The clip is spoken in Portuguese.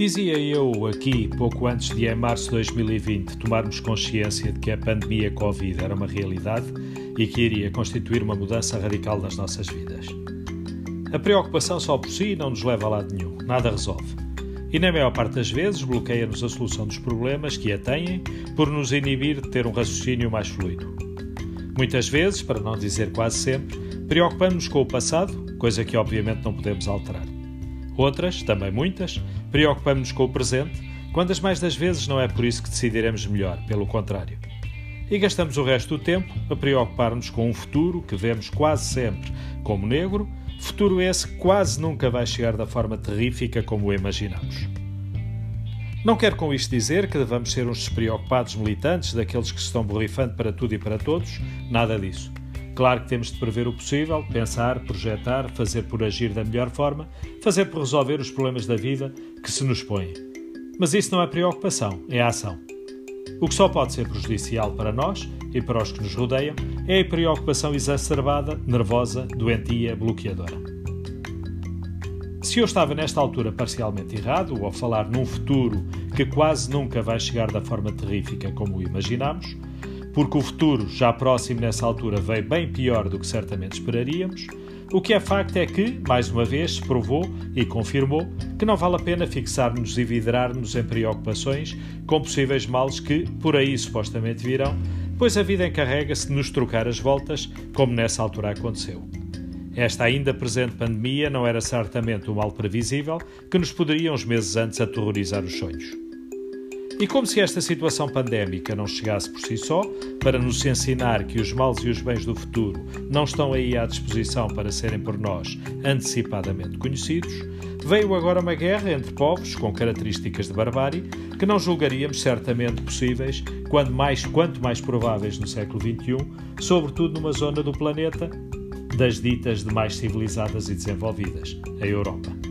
Dizia eu aqui, pouco antes de em março de 2020 tomarmos consciência de que a pandemia Covid era uma realidade e que iria constituir uma mudança radical nas nossas vidas. A preocupação só por si não nos leva a lado nenhum, nada resolve. E na maior parte das vezes bloqueia-nos a solução dos problemas que a têm por nos inibir de ter um raciocínio mais fluido. Muitas vezes, para não dizer quase sempre, preocupamos-nos com o passado, coisa que obviamente não podemos alterar. Outras, também muitas, preocupamos-nos com o presente, quando as mais das vezes não é por isso que decidiremos melhor, pelo contrário. E gastamos o resto do tempo a preocupar-nos com um futuro que vemos quase sempre como negro, futuro esse que quase nunca vai chegar da forma terrífica como o imaginamos. Não quero com isto dizer que devamos ser uns despreocupados militantes daqueles que se estão borrifando para tudo e para todos, nada disso. Claro que temos de prever o possível, pensar, projetar, fazer por agir da melhor forma, fazer por resolver os problemas da vida que se nos põem. Mas isso não é preocupação, é ação. O que só pode ser prejudicial para nós e para os que nos rodeiam é a preocupação exacerbada, nervosa, doentia, bloqueadora. Se eu estava nesta altura parcialmente errado, ao falar num futuro que quase nunca vai chegar da forma terrífica como o imaginamos, porque o futuro, já próximo nessa altura, veio bem pior do que certamente esperaríamos, o que é facto é que, mais uma vez, se provou e confirmou que não vale a pena fixar-nos e vidrar-nos em preocupações com possíveis males que, por aí supostamente virão, pois a vida encarrega-se de nos trocar as voltas, como nessa altura aconteceu. Esta ainda presente pandemia não era certamente o mal previsível que nos poderia uns meses antes aterrorizar os sonhos. E como se esta situação pandémica não chegasse por si só, para nos ensinar que os males e os bens do futuro não estão aí à disposição para serem por nós antecipadamente conhecidos, veio agora uma guerra entre povos com características de barbárie que não julgaríamos certamente possíveis, quando mais, quanto mais prováveis no século XXI, sobretudo numa zona do planeta das ditas de mais civilizadas e desenvolvidas, a Europa.